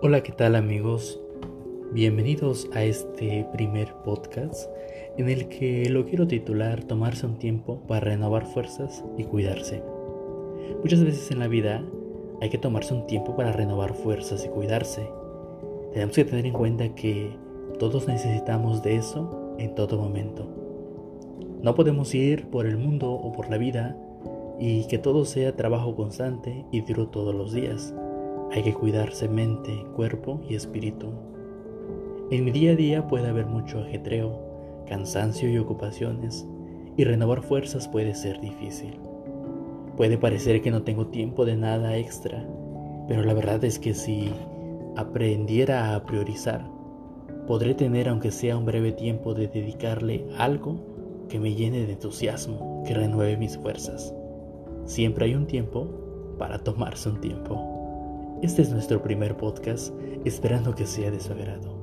Hola, ¿qué tal amigos? Bienvenidos a este primer podcast en el que lo quiero titular Tomarse un tiempo para renovar fuerzas y cuidarse. Muchas veces en la vida hay que tomarse un tiempo para renovar fuerzas y cuidarse. Tenemos que tener en cuenta que todos necesitamos de eso en todo momento. No podemos ir por el mundo o por la vida y que todo sea trabajo constante y duro todos los días. Hay que cuidarse mente, cuerpo y espíritu. En mi día a día puede haber mucho ajetreo, cansancio y ocupaciones, y renovar fuerzas puede ser difícil. Puede parecer que no tengo tiempo de nada extra, pero la verdad es que si aprendiera a priorizar, podré tener aunque sea un breve tiempo de dedicarle algo que me llene de entusiasmo, que renueve mis fuerzas. Siempre hay un tiempo para tomarse un tiempo. Este es nuestro primer podcast, esperando que sea de su agrado.